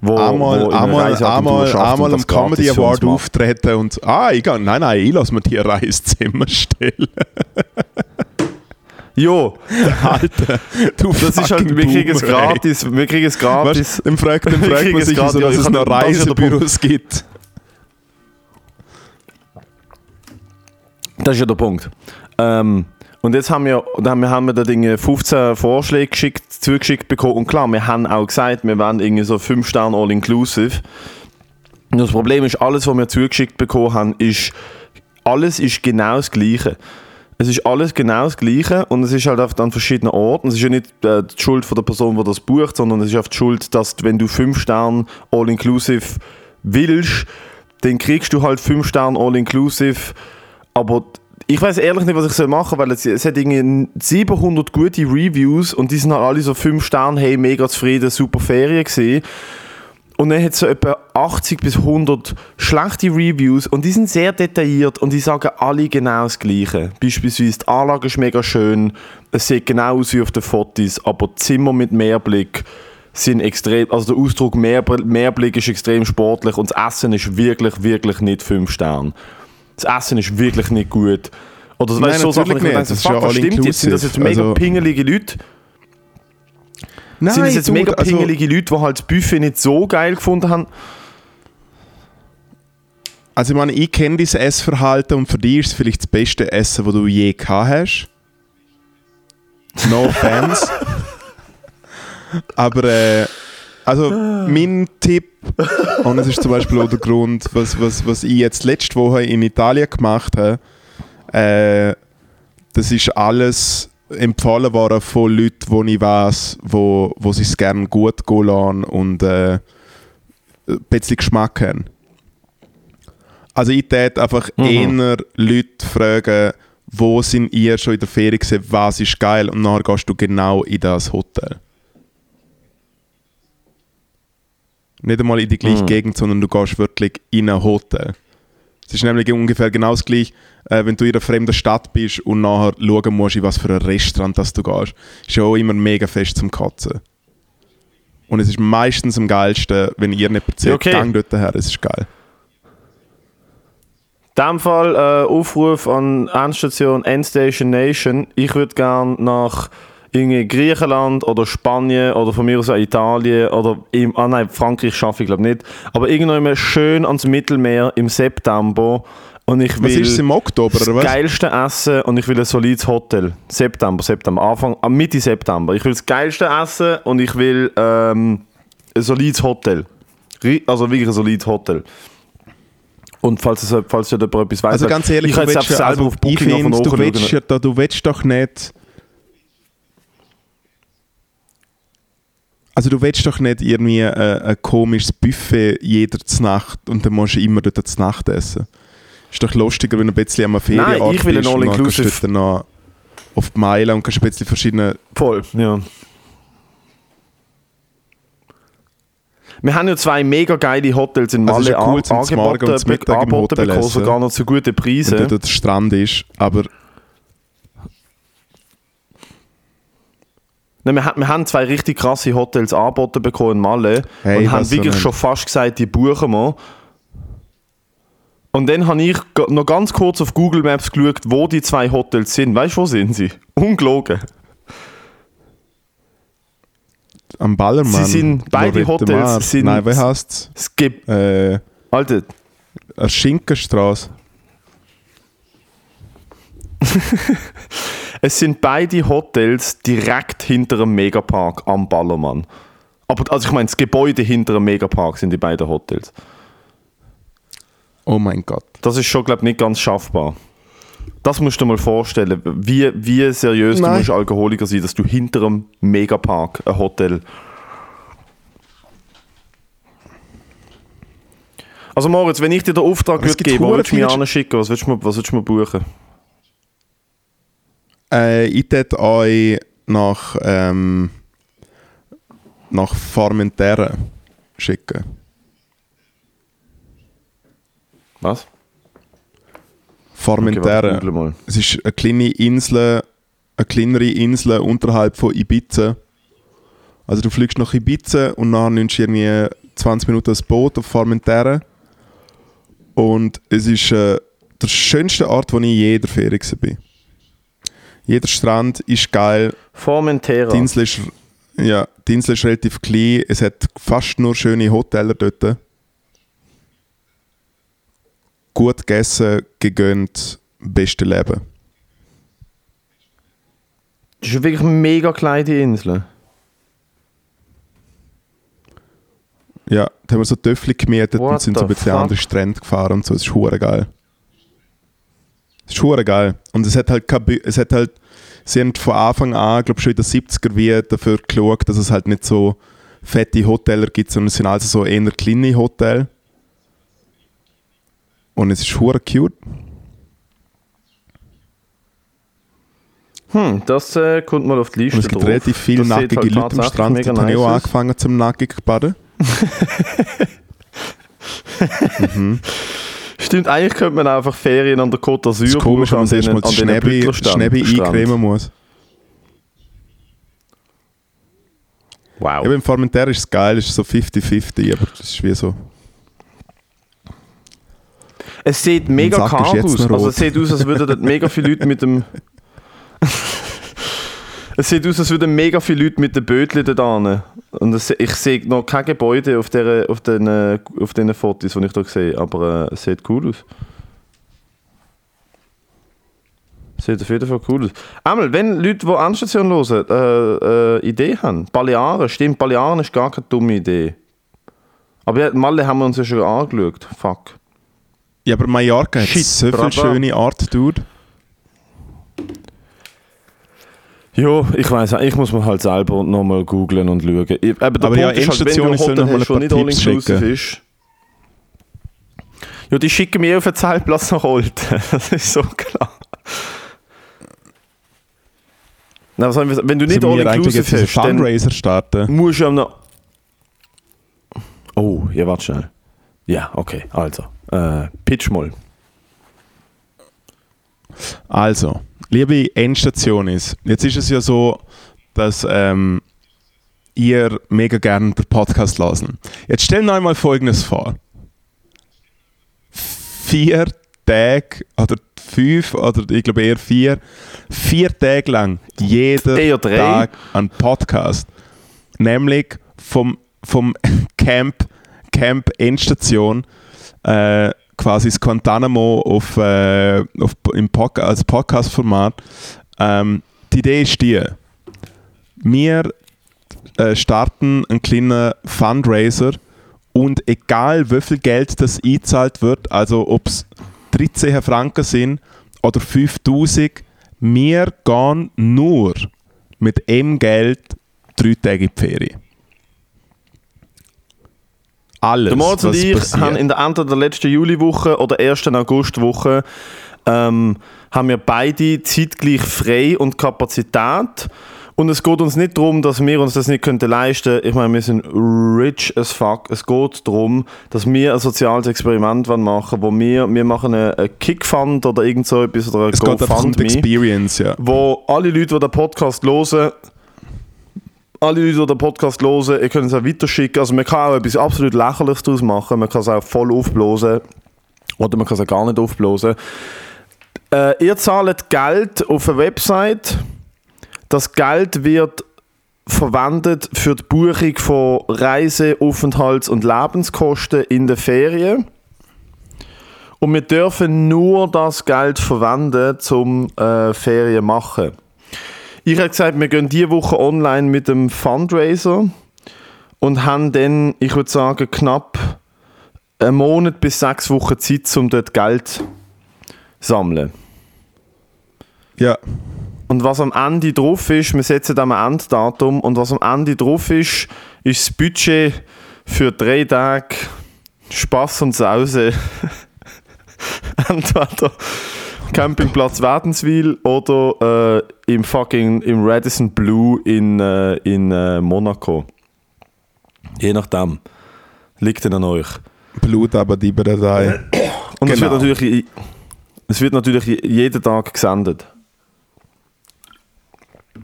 wo, Einmal, wo einmal, einmal, einmal am Comedy Award auftreten und ah, ich kann, nein, nein, ich lasse mir die Reiszimmer stellen. Jo, Alter, du das ist halt, wir kriegen es gratis, wir kriegen es gratis. Weißt, dann fragt, dann fragt man sich, gratis, ja, dass es noch das ja Reisebüros gibt. Das ist ja der Punkt. Ähm, und jetzt haben wir, da haben wir, da Dinge 15 Vorschläge geschickt, zugeschickt bekommen. Und klar, wir haben auch gesagt, wir wollen irgendwie so 5 Sterne All-Inclusive. Das Problem ist, alles, was wir zugeschickt bekommen haben, ist, alles ist genau das Gleiche. Es ist alles genau das Gleiche und es ist halt oft an verschiedenen Orten. Es ist ja nicht äh, die Schuld von der Person, die das bucht, sondern es ist oft die Schuld, dass wenn du 5 Sterne All-Inclusive willst, dann kriegst du halt 5 Sterne All-Inclusive, aber ich weiß ehrlich nicht, was ich soll machen, weil es, es hat irgendwie 700 gute Reviews und die sind halt alle so 5 Sterne, hey, mega zufrieden, super Ferien gesehen. Und dann hat es so etwa 80 bis 100 schlechte Reviews und die sind sehr detailliert und die sagen alle genau das Gleiche. Beispielsweise die Anlage ist mega schön, es sieht genau aus wie auf den Fotos, aber Zimmer mit Mehrblick sind extrem, also der Ausdruck Mehr, Mehrblick ist extrem sportlich und das Essen ist wirklich, wirklich nicht 5 Sterne. Das Essen ist wirklich nicht gut. Oder Nein, weißt, so Sachen, nicht. denke, Das fuck, was stimmt jetzt? Sind das jetzt mega. Also- pingelige Leute? Nein, Sind das jetzt mega also- pingelige Leute, die halt das Buffet nicht so geil gefunden haben? Also ich meine, ich kenne dein Essverhalten und für dich ist es vielleicht das beste Essen, das du je gehabt hast. No offense. Aber äh, also mein Tipp, und es ist zum Beispiel auch der Grund, was, was, was ich jetzt letzte Woche in Italien gemacht habe, äh, das ist alles empfohlen worden von Leuten, die ich weiß, wo, wo sie es gerne gut gehen lassen und äh, ein bisschen Geschmack haben. Also ich täte einfach eher Leute fragen, wo sind ihr schon in der Ferien gewesen, was ist geil und nachher gehst du genau in das Hotel. Nicht einmal in die gleiche Gegend, sondern du gehst wirklich in ein Hotel. Es ist nämlich ungefähr genau das gleiche, äh, wenn du in einer fremden Stadt bist und nachher schauen musst, in was für ein Restaurant das du gehst. Ist ja auch immer mega fest zum Kotzen. Und es ist meistens am geilsten, wenn ihr nicht erzählt, okay. gang dort her, es ist geil. In diesem Fall äh, Aufruf an Endstation Endstation Nation. Ich würde gerne nach irgendwie Griechenland oder Spanien oder von mir aus auch Italien oder im, ah nein, Frankreich schaffe ich glaube nicht. Aber irgendwann schön ans Mittelmeer im September und ich Was will ist es im Oktober, das oder was? geilste Essen und ich will ein solides Hotel. September, September, Anfang, ah, Mitte September. Ich will das geilste Essen und ich will ähm, ein solides Hotel. Also wirklich ein solides Hotel. Und falls, es, falls jemand etwas weiß, Also ganz ehrlich, ich kann jetzt ja, selber also auf ich Booking find, auf du willst, ja, du willst doch nicht... Also du willst doch nicht irgendwie äh, ein komisches Buffet jeder Nacht und dann musst du immer dort zur Nacht essen. Ist doch lustiger, wenn du ein bisschen am Ferienort Nein, ich will ein bist und dann kannst du All-Inclusive. dort noch auf die Meile und kannst ein bisschen verschiedene... Voll, ja. Wir haben ja zwei mega geile Hotels in Also Malle ja cool, an- zum Morgen und angeboten, zum Mittag im angeboten Hotel bekommen, sogar noch zu guten Wenn Preisen. dort der Strand ist, aber Nein, wir, wir haben zwei richtig krasse Hotels angeboten bekommen in Malle Hey, und haben wirklich schon fast gesagt, die buchen wir. Und dann habe ich noch ganz kurz auf Google Maps geschaut, wo die zwei Hotels sind. Weißt du, wo sind sie? Ungelogen. am Ballermann... Sie sind- beide Lorette Hotels Mar. sind- Nein, wie heisst Es gibt. Äh, Alter, eine Schinkenstraße. es sind beide Hotels direkt hinter dem Megapark am Ballermann. Aber also ich meine, das Gebäude hinter dem Megapark sind die beiden Hotels. Oh mein Gott. Das ist schon, glaube ich, nicht ganz schaffbar. Das musst du dir mal vorstellen, wie, wie seriös du Nein. musst Alkoholiker sein, dass du hinter einem Megapark ein Hotel. Also Moritz, wenn ich dir den Auftrag würde geben, wo würdest du viele- anschicken? Was würdest du mir, was würdest du mir buchen? Äh, ich würde euch nach, ähm, nach Formentera schicken. Was? Formentera. warte, es ist eine kleine Insel, eine kleinere Insel unterhalb von Ibiza. Also du fliegst nach Ibiza und dann nimmst du irgendwie 20 Minuten das Boot auf Formentera. Und es ist äh, der schönste Ort, wo ich je in der Ferien war. Jeder Strand ist geil, Formentera. Die Insel ist, ja, die Insel ist relativ klein. Es hat fast nur schöne Hotels dort. Gut gegessen, gegönnt, beste Leben. Das ist wirklich eine mega kleine Insel. Ja, da haben wir so Töffel gemietet What und sind so ein bisschen fuck? andere Strände gefahren und so. Es ist hure geil. Es ist hure geil. Und es hat halt es hat halt, sie haben von Anfang an, glaube schon in den 70er wie dafür geschaut, dass es halt nicht so fette Hotels gibt, sondern es sind also so eher kleine Hotels. Und es ist hure cute. Hm, das äh, kommt mal auf die Liste Und es gibt drauf. relativ viele Das nackige halt Leute am Strand. habe ich auch nice aus. angefangen zum nackig zu baden. Stimmt, eigentlich könnte man einfach Ferien an der Côte d'Azur ist komisch, wenn man das erste Mal das Schnäbi, Schnäbi eincremen muss. Wow. Ja, beim Formentera ist es geil, es ist so 50-50, aber es ist wie so... Es sieht mega karg aus. Also es sieht aus, als würden dort mega viele Leute mit dem... es sieht aus, als würden mega viele Leute mit den Bötchen da. Und es, ich sehe noch kein Gebäude auf, der, auf, den, auf den Fotos, die ich hier sehe, aber äh, es sieht cool aus. Sieht auf jeden Fall cool aus. Einmal, wenn Leute, die Anstation hören, äh, äh, Idee haben, Balearen, stimmt, Balearen ist gar keine dumme Idee. Aber ja, Malle haben wir uns ja schon angeschaut. Fuck. Ja, aber Mallorca hat Shit, so viel brava. schöne Art, Dude. Ja, ich weiß ich muss mir halt selber nochmal googlen und schauen. Ich, eben, der Aber ja, ist halt, wenn du ein Hotel mal hast, ein das nicht all inclusive ist. Ja, die schicken mir auf den Zeltplatz nach Olten. Das ist so klar. Na, was sollen wir? Wenn du nicht Sollen all inclusive hast, Fundraiser starten? musst du ja noch... Oh, ja, warte schnell. Ja, okay, also. Äh, pitch mal. Also, liebe Endstationis, jetzt ist es ja so, dass ähm, ihr mega gerne den Podcast lassen. Jetzt stell euch mal Folgendes vor. Vier Tage oder fünf oder ich glaube eher vier, vier Tage lang jeden drei. Tag ein Podcast. Nämlich vom, vom Camp, Camp Endstation äh, quasi das Guantanamo auf, äh, auf, im Pod als Podcast-Format. Ähm, die Idee ist die, wir äh, starten einen kleinen Fundraiser und egal wie viel Geld das eingezahlt wird, also ob es 13 Franken sind oder 5000, wir gehen nur mit dem Geld drei Tage in die Ferien. Alles. Der Moritz und ich passiert. haben in der Ende der letzten Juliwoche oder ersten Augustwoche ähm, haben wir beide zeitgleich frei und Kapazität. Und es geht uns nicht darum, dass wir uns das nicht könnten leisten könnten. Ich meine, wir sind rich as fuck. Es geht darum, dass wir ein soziales Experiment wollen machen wo wir, wir machen einen Kickfund oder irgend so etwas oder ein es geht einfach um die GoFundMe Experience, ja. wo alle Leute, die den Podcast hören, alle Leute, die den Podcast hören, ihr könnt es auch weiterschicken. Also man kann auch etwas absolut Lächerliches daraus machen. Man kann es auch voll aufblasen. Oder man kann es auch gar nicht aufblasen. Äh, ihr zahlt Geld auf eine Website. Das Geld wird verwendet für die Buchung von Reise-, Aufenthalts- und Lebenskosten in den Ferien. Und wir dürfen nur das Geld verwenden zum äh, Ferien machen. Ich habe gesagt, wir gehen diese Woche online mit dem Fundraiser und haben dann, ich würde sagen, knapp einen Monat bis sechs Wochen Zeit, um dort Geld zu sammeln. Ja, Und was am Ende drauf ist, wir setzen am Enddatum, und was am Ende drauf ist, ist das Budget für drei Tage Spaß und Sause. Entweder Campingplatz Wädenswil oder äh, im fucking im Radisson Blue in, äh, in äh, Monaco. Je nachdem. Liegt dann an euch. Blut aber die Datei. Und es, Genau. wird natürlich, es wird natürlich jeden Tag gesendet.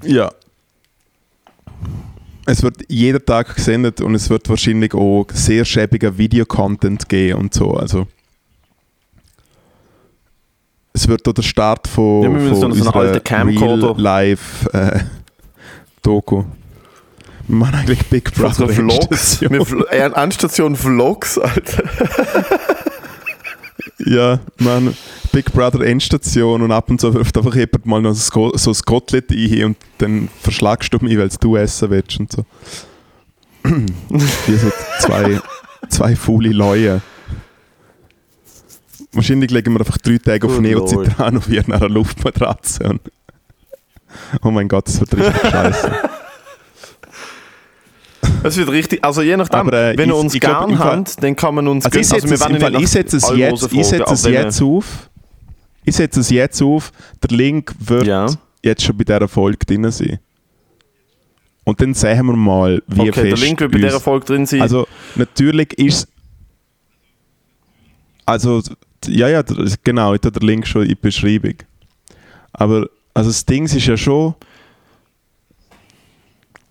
Ja. Es wird jeden Tag gesendet und es wird wahrscheinlich auch sehr schäbiger Videocontent geben und so. Also es wird auch der Start von, Ja, wir von so alten Camcorder- Life äh, Doku. Wir machen eigentlich Big Brother Vlogs. Wir Vl- äh, Vlogs, Alter. Ja, man, Big Brother Endstation und ab und zu wirft einfach jemand mal noch so, ein Kotelett ein und dann verschlagst du mich, weil du essen willst und so. Wie so zwei, zwei faule Leute. Wahrscheinlich legen wir einfach drei Tage auf Neocitran auf einer Luftmatratze. Und oh mein Gott, das wird richtig scheiße. Es wird richtig, also je nachdem, Aber, äh, wenn ihr ich- uns ich glaub, gern habt, dann kann man uns Also ich setze es, Fall, nicht ich setze es nach jetzt, ich setze es jetzt auf. Ich setze es jetzt auf. Der Link wird Ja. jetzt schon bei dieser Folge drin sein. Und dann sehen wir mal, wie Okay, fest der Link wird bei dieser Folge drin sein. Also natürlich ist also ja ja der- genau, ich tue der Link schon in die Beschreibung. Aber also das Ding ist ja schon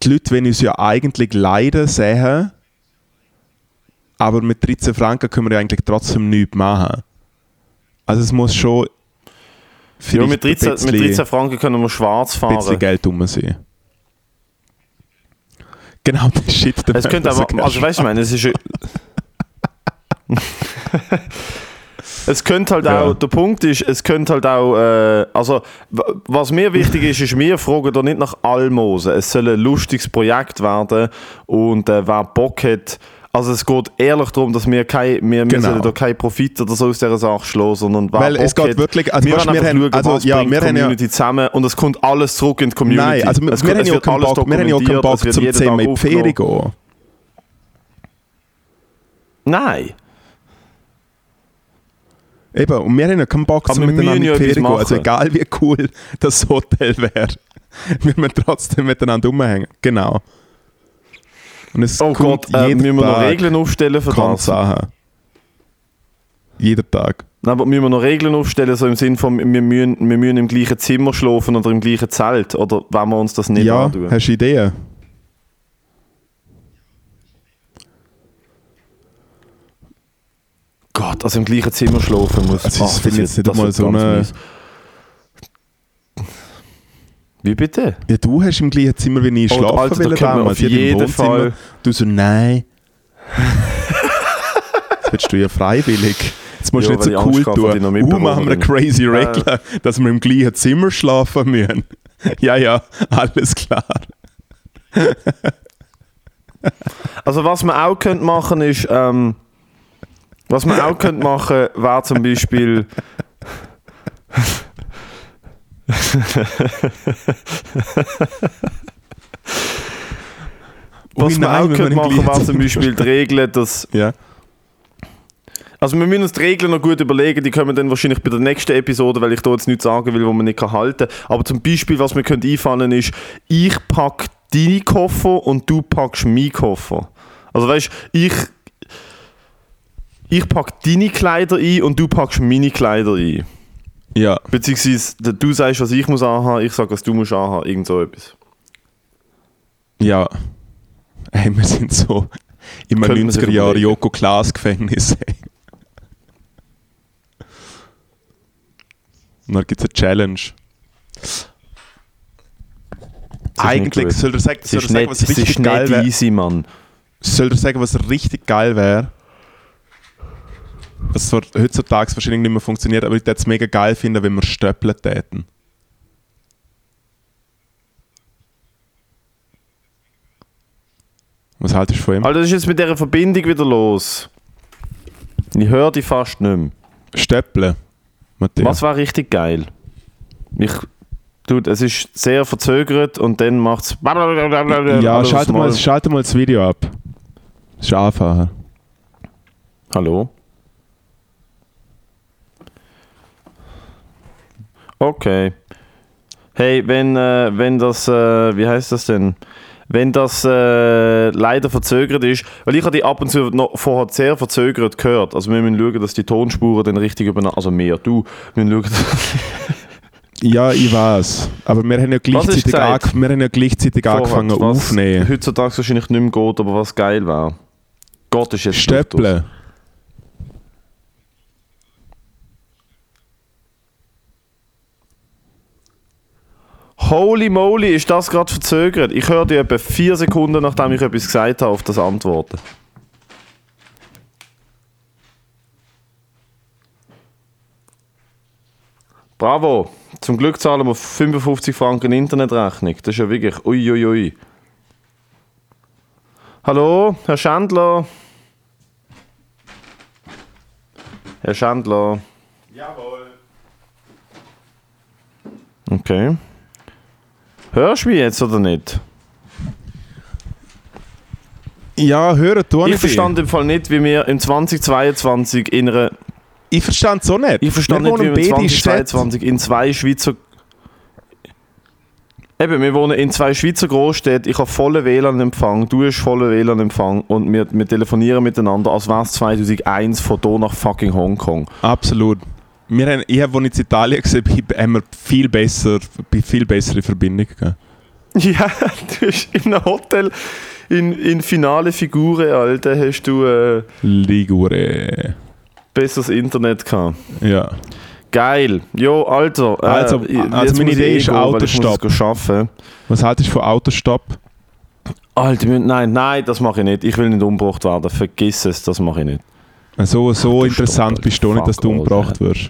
die Leute wollen uns ja eigentlich leiden sehen, aber mit 13 Franken können wir ja eigentlich trotzdem nichts machen. Also es muss schon Ja, mit 13, ein mit bisschen- 13 Franken können wir schwarz ein bisschen fahren. Geld rum sein. Genau, das Shit. der Es könnte aber, also weißt du, ich meine, es ist. es könnte halt Ja. auch, der Punkt ist, es könnte halt auch, äh, also was mir wichtig ist, ist, wir fragen da nicht nach Almosen. Es soll ein lustiges Projekt werden und äh, wer Bock hat, also es geht ehrlich darum, dass wir, kein, wir, Genau. da keinen Profit oder so aus dieser Sache schlagen, sondern Weil es geht hat, wirklich- also wir weißt, wir haben- schauen, also, ja, wir die haben ja- Community zusammen und es kommt alles zurück in die Community. Nein, also es, wir, kommt- haben es ja keinen Bock, wir haben ja keinen Bock es zum in die Ferien gehen. Nein. Eben, und wir haben ja keinen Bock, wir miteinander in die Ferien. Also egal wie cool das Hotel wäre, wir müssen trotzdem miteinander rumhängen. Genau. Und es Oh Gott, äh, müssen wir noch Regeln aufstellen für das? Sachen. Jeden Tag. Nein, aber müssen wir noch Regeln aufstellen, so im Sinne von, wir müssen, wir müssen im gleichen Zimmer schlafen oder im gleichen Zelt? Oder wollen wir uns das nicht ja, antun? hast du Ideen? Gott, also im gleichen Zimmer schlafen muss. Also, ich Ach, finde wird- jetzt nicht das wird so eine- mies. Wie bitte? Ja, du hast im gleichen Zimmer wie ich Oh, schlafen Alter, da damals. auf jeden. Fall- Du so, nein. Jetzt willst du ja freiwillig. Jetzt musst du nicht so cool tun. Uh, machen wir eine crazy Regel, dass wir im gleichen Zimmer schlafen müssen. ja, ja, alles klar. Also was man auch könnte machen ist, ähm, was man auch könnte machen, wäre zum Beispiel Was man auch könnte wir machen, wäre zum Beispiel die Regel, dass Ja. Also wir müssen uns die Regeln noch gut überlegen, die kommen dann wahrscheinlich bei der nächsten Episode, weil ich da jetzt nichts sagen will, wo man nicht kann halten kann. Aber zum Beispiel, was mir könnte einfallen ist, ich packe deine Koffer und du packst meinen Koffer. Also weißt ich, ich packe deine Kleider ein und du packst meine Kleider ein. Ja. Beziehungsweise du sagst, was ich muss anhaben, ich sage, was du musst anhaben, irgend so etwas. Ja. Hey, wir sind so im Könnte man sich 90er Jahre überlegen. Joko Klaas Gefängnis. Hey. Und dann gibt es eine Challenge. Eigentlich soll er sagen, soll er sagen was richtig geil wäre. Soll er sagen, was richtig geil wäre? Was zwar heutzutage wahrscheinlich nicht mehr funktioniert, aber ich würde es mega geil finden, wenn wir Stöppeln täten. Was haltest du von ihm? Alter, das ist jetzt mit dieser Verbindung wieder los. Ich höre die fast nicht mehr. Stöppeln. Matthias. Was war richtig geil? Ich, dude, es ist sehr verzögert und dann macht es. Ja, schalte mal, schalte mal das Video ab. Das ist einfacher. Hallo? Okay. Hey, wenn, äh, wenn das, äh, wie heißt das denn? Wenn das äh, leider verzögert ist, weil ich habe die ab und zu noch vorher sehr verzögert gehört. Also wir müssen schauen, dass die Tonspuren dann richtig übereinander, also mehr, du, wir müssen schauen, Ja, ich weiß. Aber wir haben ja gleichzeitig, ange wir haben ja gleichzeitig vorhat, angefangen was aufnehmen. heutzutage wahrscheinlich nicht mehr geht, aber was geil wäre. Gott ist jetzt Stöppeln. Holy moly, ist das gerade verzögert? Ich höre dir etwa vier Sekunden, nachdem ich etwas gesagt habe, auf das Antworten. Bravo! Zum Glück zahlen wir 55 Franken Internetrechnung. Das ist ja wirklich uiuiui. Ui, ui. Hallo, Herr Schandler? Herr Schandler? Jawohl. Okay. Hörst du mich jetzt oder nicht? Ja, hören tue Ich verstand im Fall nicht, wie wir im 2022 in einer. Ich verstand auch nicht. Ich verstand wir nicht, wie wir im beide in Städten. 2022 in zwei Schweizer. Eben, wir wohnen in zwei Schweizer Großstädten. Ich habe vollen WLAN-Empfang, du hast vollen WLAN-Empfang und wir, wir telefonieren miteinander, als wäre es 2001 von hier nach fucking Hongkong. Absolut. Wir haben, ich habe, als ich in Italien war, haben wir viel besser, viel bessere Verbindung gehabt. Ja, du hast in einem Hotel in, in finale Figuren, Alter, hast du. Äh, Ligure. besseres Internet gehabt. Ja. Geil. Jo, Alter. äh, Also, also meine Idee eh ist Autostopp. Was haltest du von Autostopp? Alter, nein, nein, das mache ich nicht. Ich will nicht umgebracht werden. Vergiss es, das mache ich nicht. So, so Autostopp, interessant bist du nicht, dass du umgebracht wirst.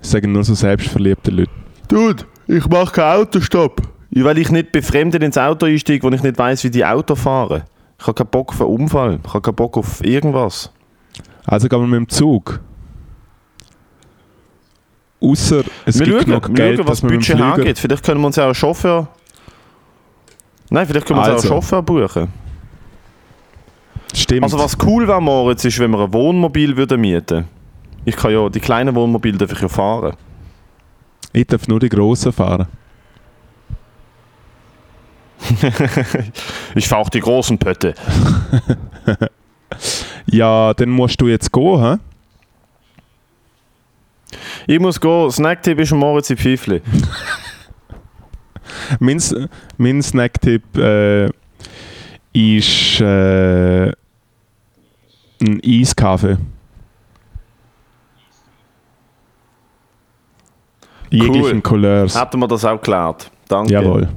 Das sagen nur so selbstverliebte Leute. Dude, ich mache keinen Autostopp. Weil ich nicht befremdet ins Auto einsteige, wo ich nicht weiß, wie die Auto fahren. Ich habe keinen Bock auf einen Unfall. Ich habe keinen Bock auf irgendwas. Also gehen wir mit dem Zug. Außer es wir gibt schauen, genug Geld, schauen, was dass man mit dem Budget angeht. Vielleicht können wir uns ja auch einen Chauffeur... Nein, vielleicht können wir uns Also. auch einen Chauffeur buchen. Stimmt. Also was cool wäre, Moritz, ist, wenn wir ein Wohnmobil würden mieten Ich kann ja, die kleinen Wohnmobile darf ich ja fahren. ich darf nur die grossen fahren. Ich fahre auch die großen Pötte. Ja, dann musst du jetzt gehen, hä? Ich muss gehen. Snacktipp ist Moritz im Pfeifli. Mein, mein Snacktipp äh, ist äh, ein Eiskaffee. Jeglichen Couleurs. Hätten wir das auch geklärt. Danke. Jawohl.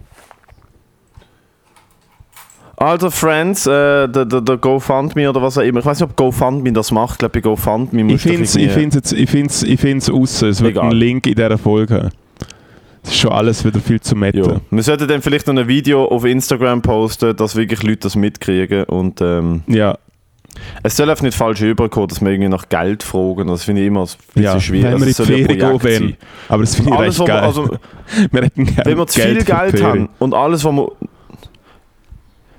Also, Friends, äh, der, der, der GoFundMe oder was auch immer. Ich weiß nicht, ob GoFundMe das macht. Ich glaube, bei GoFundMe Ich musst du finde es ich ich ich find's raus. Es wird Egal. einen Link in dieser Folge haben. Es ist schon alles wieder viel zu Ja. metten. Wir sollten dann vielleicht noch ein Video auf Instagram posten, dass wirklich Leute das mitkriegen. Und ähm, Ja, es soll einfach nicht falsch überkommen, dass wir irgendwie nach Geld fragen. Das finde ich immer ein bisschen ja. schwierig. wenn wir in die Also, es Ferien gehen. Aber das finde ich Alles, recht wir, geil. also, wir hätten gerne wenn wir zu viel Geld haben und alles, was wir.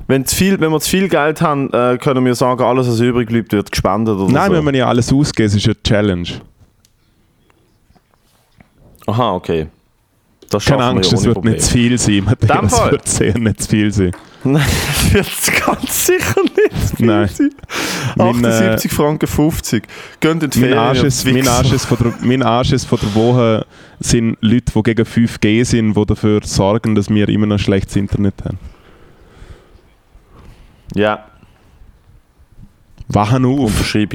Wenn, zu viel, wenn wir zu viel Geld haben, äh, können wir sagen, alles, was übrig bleibt, wird gespendet oder Nein, so. wenn man ja alles ausgeben, es ist eine Challenge. Aha, okay. Das Keine Angst, es wird Problem. nicht zu viel sein. Es wird sehr nicht zu viel sein. Nein, das wird ganz sicher nicht viel Nein. sein. Mein, äh, 78 Franken 50. Gehen in die Mein Anschiss, ihr mein, Wichser. Anschiss von der, mein Anschiss von der Woche sind Leute, die gegen 5G sind, die dafür sorgen, dass wir immer noch schlechtes Internet haben. Ja, Wachen auf!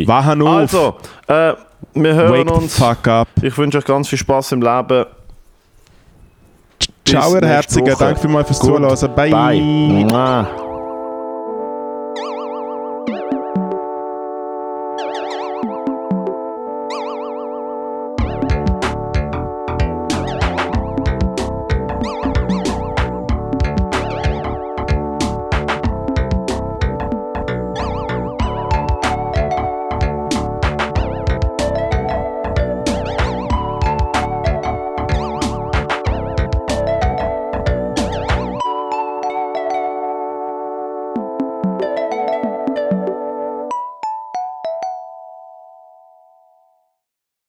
Wachen auf! Also, äh, wir hören Wake uns. fuck up! Ich wünsche euch ganz viel Spaß im Leben. Ciao. Woche. Danke vielmals fürs. Zuhören. Bye. Bye.